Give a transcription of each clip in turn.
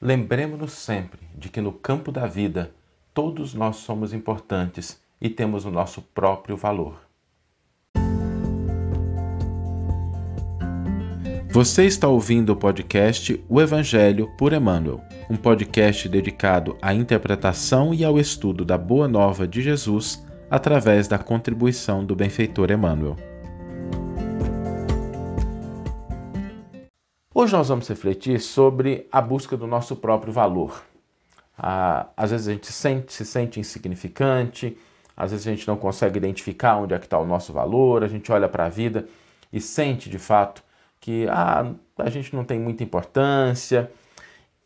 Lembremos-nos sempre de que no campo da vida todos nós somos importantes e temos o nosso próprio valor. Você está ouvindo o podcast O Evangelho por Emmanuel, um podcast dedicado à interpretação e ao estudo da Boa Nova de Jesus através da contribuição do benfeitor Emmanuel. Hoje nós vamos refletir sobre a busca do nosso próprio valor. Ah, às vezes a gente sente, se sente insignificante, às vezes a gente não consegue identificar onde é que está o nosso valor, a gente olha para a vida e sente de fato que ah, a gente não tem muita importância.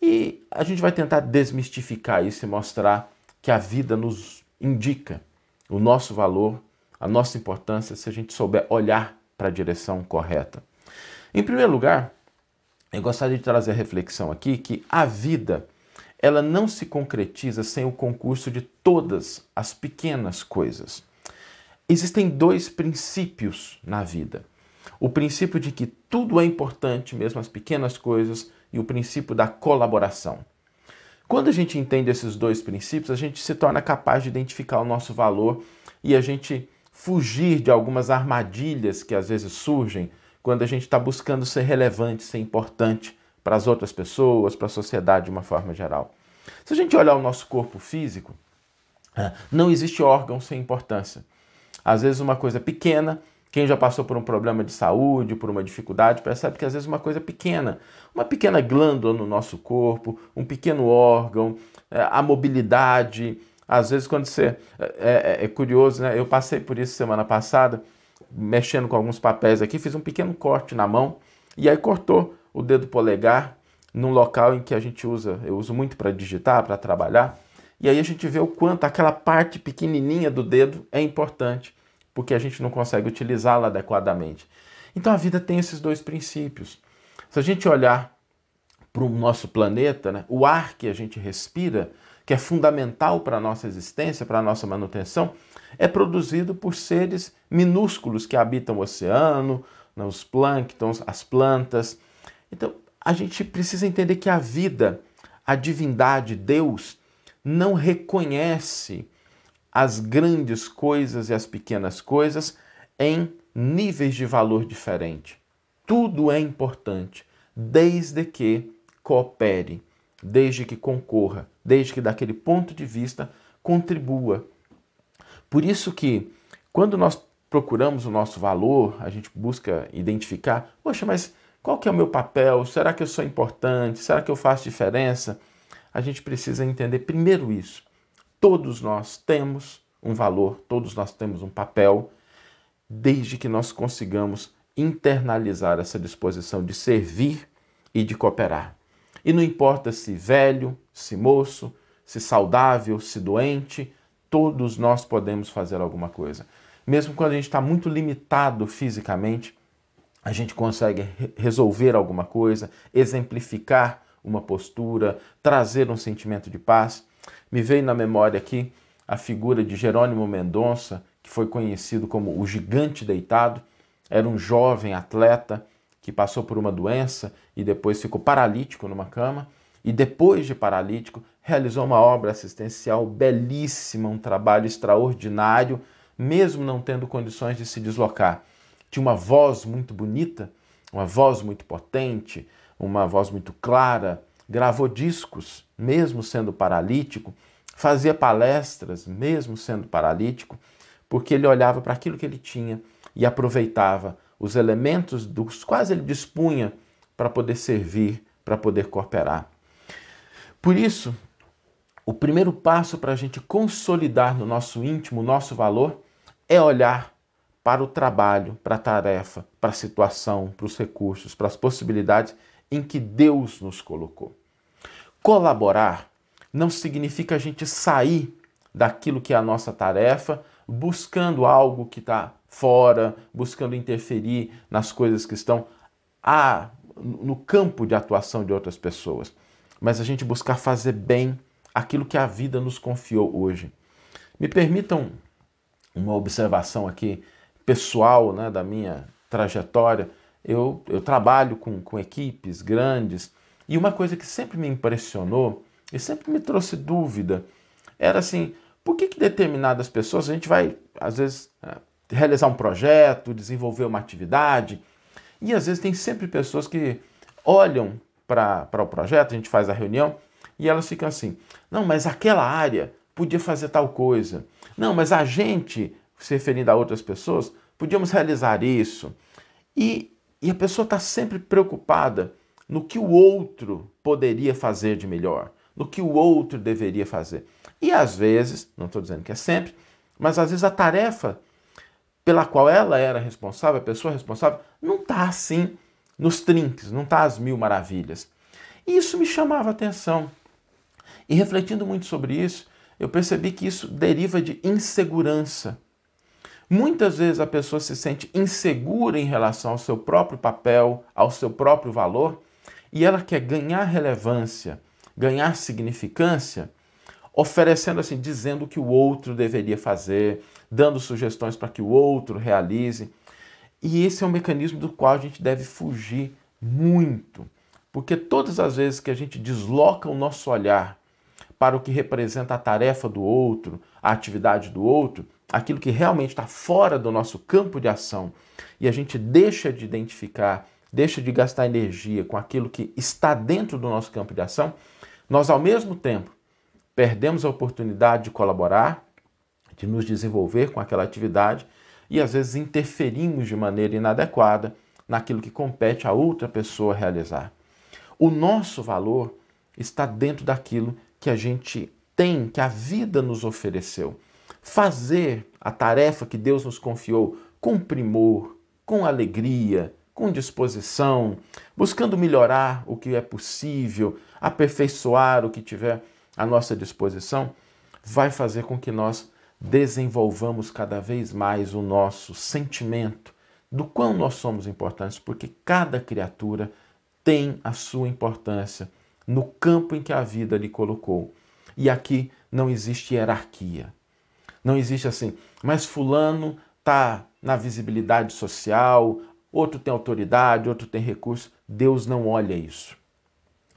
E a gente vai tentar desmistificar isso e mostrar que a vida nos indica o nosso valor, a nossa importância, se a gente souber olhar para a direção correta. Em primeiro lugar, eu gostaria de trazer a reflexão aqui que a vida ela não se concretiza sem o concurso de todas as pequenas coisas. Existem dois princípios na vida. O princípio de que tudo é importante, mesmo as pequenas coisas, e o princípio da colaboração. Quando a gente entende esses dois princípios, a gente se torna capaz de identificar o nosso valor e a gente fugir de algumas armadilhas que às vezes surgem quando a gente está buscando ser relevante, ser importante para as outras pessoas, para a sociedade de uma forma geral. Se a gente olhar o nosso corpo físico, ah, não existe órgão sem importância. Às vezes, uma coisa pequena, quem já passou por um problema de saúde, por uma dificuldade, percebe que às vezes uma coisa pequena, uma pequena glândula no nosso corpo, um pequeno órgão, é, a mobilidade. Às vezes, quando você. É, é, é curioso, né? Eu passei por isso semana passada mexendo com alguns papéis aqui, fiz um pequeno corte na mão e aí cortou o dedo polegar num local em que a gente usa, eu uso muito para digitar, para trabalhar. E aí a gente vê o quanto aquela parte pequenininha do dedo é importante, porque a gente não consegue utilizá-la adequadamente. Então a vida tem esses dois princípios. Se a gente olhar para o nosso planeta, né, o ar que a gente respira, que é fundamental para a nossa existência, para a nossa manutenção, é produzido por seres minúsculos que habitam o oceano, né, os plânctons, as plantas. Então, a gente precisa entender que a vida, a divindade, Deus, não reconhece as grandes coisas e as pequenas coisas em níveis de valor diferente. Tudo é importante, desde que coopere, desde que concorra, desde que daquele ponto de vista contribua por isso que quando nós procuramos o nosso valor, a gente busca identificar, poxa, mas qual que é o meu papel? Será que eu sou importante? Será que eu faço diferença? A gente precisa entender primeiro isso. Todos nós temos um valor, todos nós temos um papel, desde que nós consigamos internalizar essa disposição de servir e de cooperar. E não importa se velho, se moço, se saudável, se doente, todos nós podemos fazer alguma coisa. Mesmo quando a gente está muito limitado fisicamente, a gente consegue resolver alguma coisa, exemplificar uma postura, trazer um sentimento de paz. Me veio na memória aqui a figura de Jerônimo Mendonça, que foi conhecido como o gigante deitado. Era um jovem atleta que passou por uma doença e depois ficou paralítico numa cama. E depois de paralítico, realizou uma obra assistencial belíssima, um trabalho extraordinário, mesmo não tendo condições de se deslocar. Tinha uma voz muito bonita, uma voz muito potente, uma voz muito clara, gravou discos, mesmo sendo paralítico, fazia palestras, mesmo sendo paralítico, porque ele olhava para aquilo que ele tinha e aproveitava os elementos dos quais ele dispunha para poder servir, para poder cooperar. Por isso, o primeiro passo para a gente consolidar no nosso íntimo o nosso valor é olhar para o trabalho, para a tarefa, para a situação, para os recursos, para as possibilidades em que Deus nos colocou. Colaborar não significa a gente sair daquilo que é a nossa tarefa, buscando algo que está fora, buscando interferir nas coisas que estão a, no campo de atuação de outras pessoas, mas a gente buscar fazer bem aquilo que a vida nos confiou hoje. Me permitam uma observação aqui pessoal né, da minha trajetória. Eu, eu trabalho com, com equipes grandes E uma coisa que sempre me impressionou e sempre me trouxe dúvida era assim: por que, que determinadas pessoas, a gente vai, às vezes, é, realizar um projeto, desenvolver uma atividade, e às vezes tem sempre pessoas que olham para o projeto, a gente faz a reunião, e elas ficam assim: não, mas aquela área podia fazer tal coisa. Não, mas a gente, se referindo a outras pessoas, podíamos realizar isso. E, e a pessoa está sempre preocupada no que o outro poderia fazer de melhor, no que o outro deveria fazer. E às vezes, não estou dizendo que é sempre, mas às vezes a tarefa pela qual ela era responsável, a pessoa responsável, não está assim nos trinques, não está às mil maravilhas. E isso me chamava a atenção. E refletindo muito sobre isso, eu percebi que isso deriva de insegurança. Muitas vezes a pessoa se sente insegura em relação ao seu próprio papel, ao seu próprio valor, e ela quer ganhar relevância, ganhar significância, oferecendo assim, dizendo o que o outro deveria fazer, dando sugestões para que o outro realize. E esse é um mecanismo do qual a gente deve fugir muito, porque todas as vezes que a gente desloca o nosso olhar para o que representa a tarefa do outro, a atividade do outro, aquilo que realmente está fora do nosso campo de ação, e a gente deixa de identificar, deixa de gastar energia com aquilo que está dentro do nosso campo de ação, nós ao mesmo tempo perdemos a oportunidade de colaborar, de nos desenvolver com aquela atividade e às vezes interferimos de maneira inadequada naquilo que compete a outra pessoa realizar. O nosso valor está dentro daquilo que a gente tem, que a vida nos ofereceu. Fazer a tarefa que Deus nos confiou com primor, com alegria, com disposição, buscando melhorar o que é possível, aperfeiçoar o que tiver à nossa disposição, vai fazer com que nós desenvolvamos cada vez mais o nosso sentimento do quão nós somos importantes, porque cada criatura tem a sua importância no campo em que a vida lhe colocou. E aqui não existe hierarquia. Não existe assim, mas fulano está na visibilidade social, outro tem autoridade, outro tem recurso. Deus não olha isso.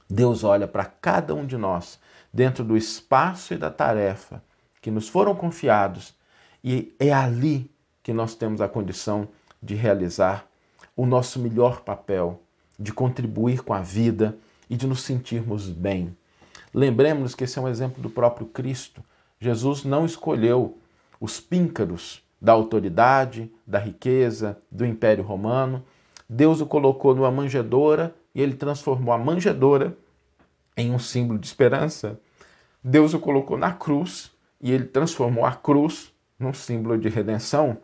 Deus olha para cada um de nós dentro do espaço e da tarefa que nos foram confiados e é ali que nós temos a condição de realizar o nosso melhor papel, de contribuir com a vida, e de nos sentirmos bem. Lembremos-nos que esse é um exemplo do próprio Cristo. Jesus não escolheu os píncaros da autoridade, da riqueza, do Império Romano. Deus o colocou numa manjedoura e ele transformou a manjedoura em um símbolo de esperança. Deus o colocou na cruz e ele transformou a cruz num símbolo de redenção.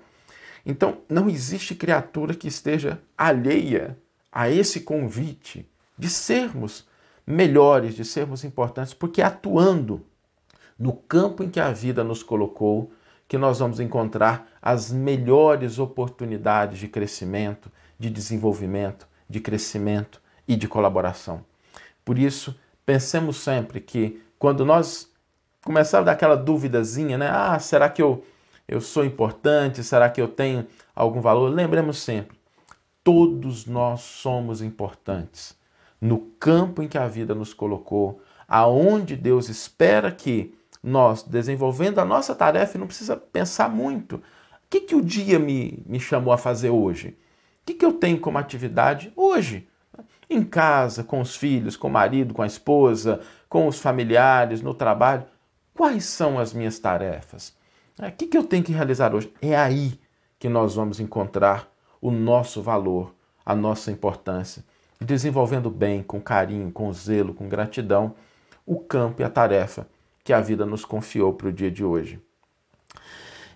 Então, não existe criatura que esteja alheia a esse convite de sermos melhores, de sermos importantes, porque é atuando no campo em que a vida nos colocou, que nós vamos encontrar as melhores oportunidades de crescimento, de desenvolvimento, de crescimento e de colaboração. Por isso, pensemos sempre que quando nós começarmos a dar aquela duvidazinha, né? Ah, será que eu, eu sou importante? Será que eu tenho algum valor? Lembremos sempre, todos nós somos importantes no campo em que a vida nos colocou, aonde Deus espera que nós, desenvolvendo a nossa tarefa, não precisa pensar muito. O que, que o dia me, me chamou a fazer hoje? O que, que eu tenho como atividade hoje? Em casa, com os filhos, com o marido, com a esposa, com os familiares, no trabalho. Quais são as minhas tarefas? O que, que eu tenho que realizar hoje? É aí que nós vamos encontrar o nosso valor, a nossa importância desenvolvendo bem, com carinho, com zelo, com gratidão, o campo e a tarefa que a vida nos confiou para o dia de hoje.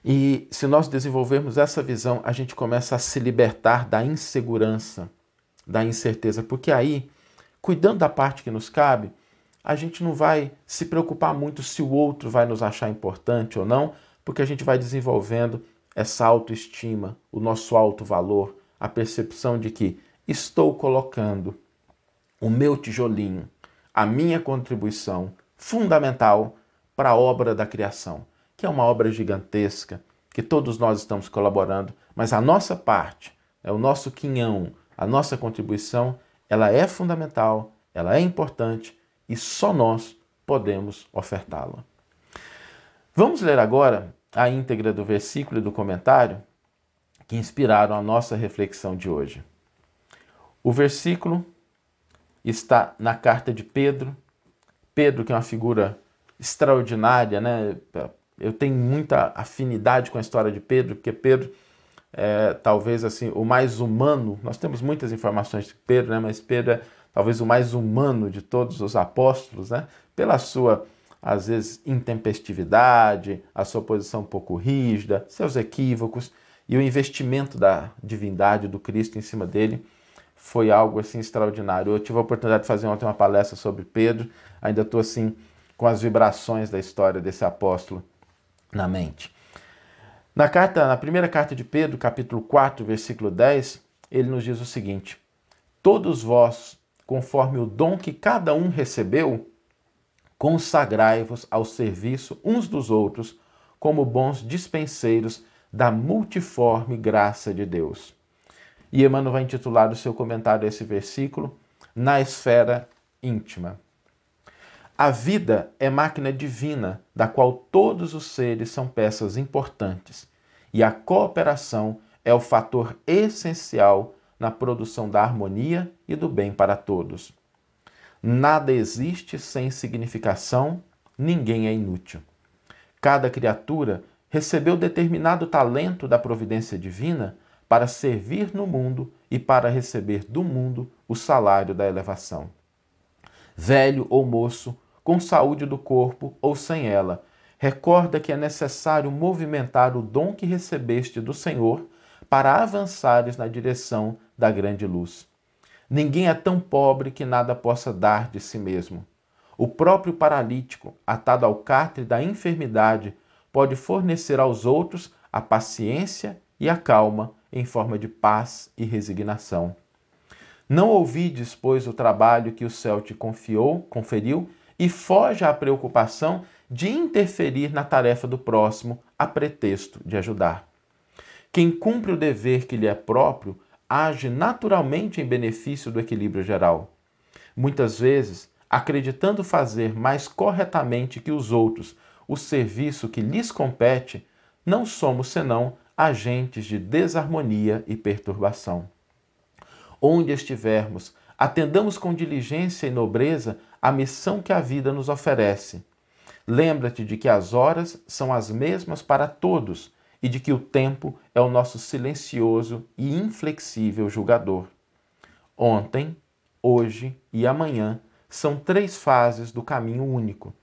E se nós desenvolvermos essa visão, a gente começa a se libertar da insegurança, da incerteza, porque aí, cuidando da parte que nos cabe, a gente não vai se preocupar muito se o outro vai nos achar importante ou não, porque a gente vai desenvolvendo essa autoestima, o nosso alto valor, a percepção de que estou colocando o meu tijolinho, a minha contribuição fundamental para a obra da criação, que é uma obra gigantesca, que todos nós estamos colaborando, mas a nossa parte, é o nosso quinhão, a nossa contribuição, ela é fundamental, ela é importante e só nós podemos ofertá-la. Vamos ler agora a íntegra do versículo e do comentário que inspiraram a nossa reflexão de hoje. O versículo está na carta de Pedro. Pedro, que é uma figura extraordinária, né? Eu tenho muita afinidade com a história de Pedro, porque Pedro é talvez assim o mais humano. Nós temos muitas informações de Pedro, né? Mas Pedro é talvez o mais humano de todos os apóstolos, né? Pela sua às vezes intempestividade, a sua posição um pouco rígida, seus equívocos e o investimento da divindade do Cristo em cima dele foi algo assim extraordinário. Eu tive a oportunidade de fazer ontem uma palestra sobre Pedro, ainda estou assim com as vibrações da história desse apóstolo na mente. Na carta, na primeira carta de Pedro, capítulo 4, versículo 10, ele nos diz o seguinte: Todos vós, conforme o dom que cada um recebeu, consagrai-vos ao serviço uns dos outros, como bons dispenseiros da multiforme graça de Deus. E Emmanuel vai intitular o seu comentário a esse versículo Na Esfera Íntima. A vida é máquina divina, da qual todos os seres são peças importantes, e a cooperação é o fator essencial na produção da harmonia e do bem para todos. Nada existe sem significação, ninguém é inútil. Cada criatura recebeu determinado talento da providência divina para servir no mundo e para receber do mundo o salário da elevação. Velho ou moço, com saúde do corpo ou sem ela, recorda que é necessário movimentar o dom que recebeste do Senhor para avançares na direção da grande luz. Ninguém é tão pobre que nada possa dar de si mesmo. O próprio paralítico, atado ao catre da enfermidade, pode fornecer aos outros a paciência e a calma em forma de paz e resignação. Não ouvides, pois, o trabalho que o céu te confiou, conferiu, e foge à preocupação de interferir na tarefa do próximo a pretexto de ajudar. Quem cumpre o dever que lhe é próprio age naturalmente em benefício do equilíbrio geral. Muitas vezes, acreditando fazer mais corretamente que os outros o serviço que lhes compete, não somos senão agentes de desarmonia e perturbação. Onde estivermos, atendamos com diligência e nobreza a missão que a vida nos oferece. Lembra-te de que as horas são as mesmas para todos e de que o tempo é o nosso silencioso e inflexível julgador. Ontem, hoje e amanhã são três fases do caminho único.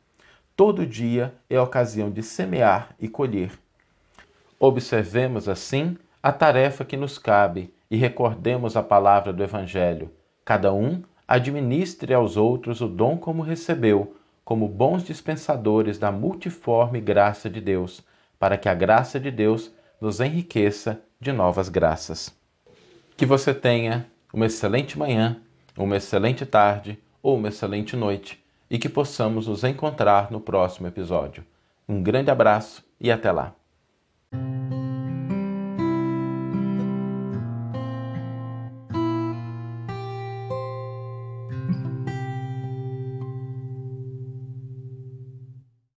Todo dia é ocasião de semear e colher. Observemos, assim, a tarefa que nos cabe e recordemos a palavra do Evangelho. Cada um administre aos outros o dom como recebeu, como bons dispensadores da multiforme graça de Deus, para que a graça de Deus nos enriqueça de novas graças. Que você tenha uma excelente manhã, uma excelente tarde ou uma excelente noite e que possamos nos encontrar no próximo episódio. Um grande abraço e até lá!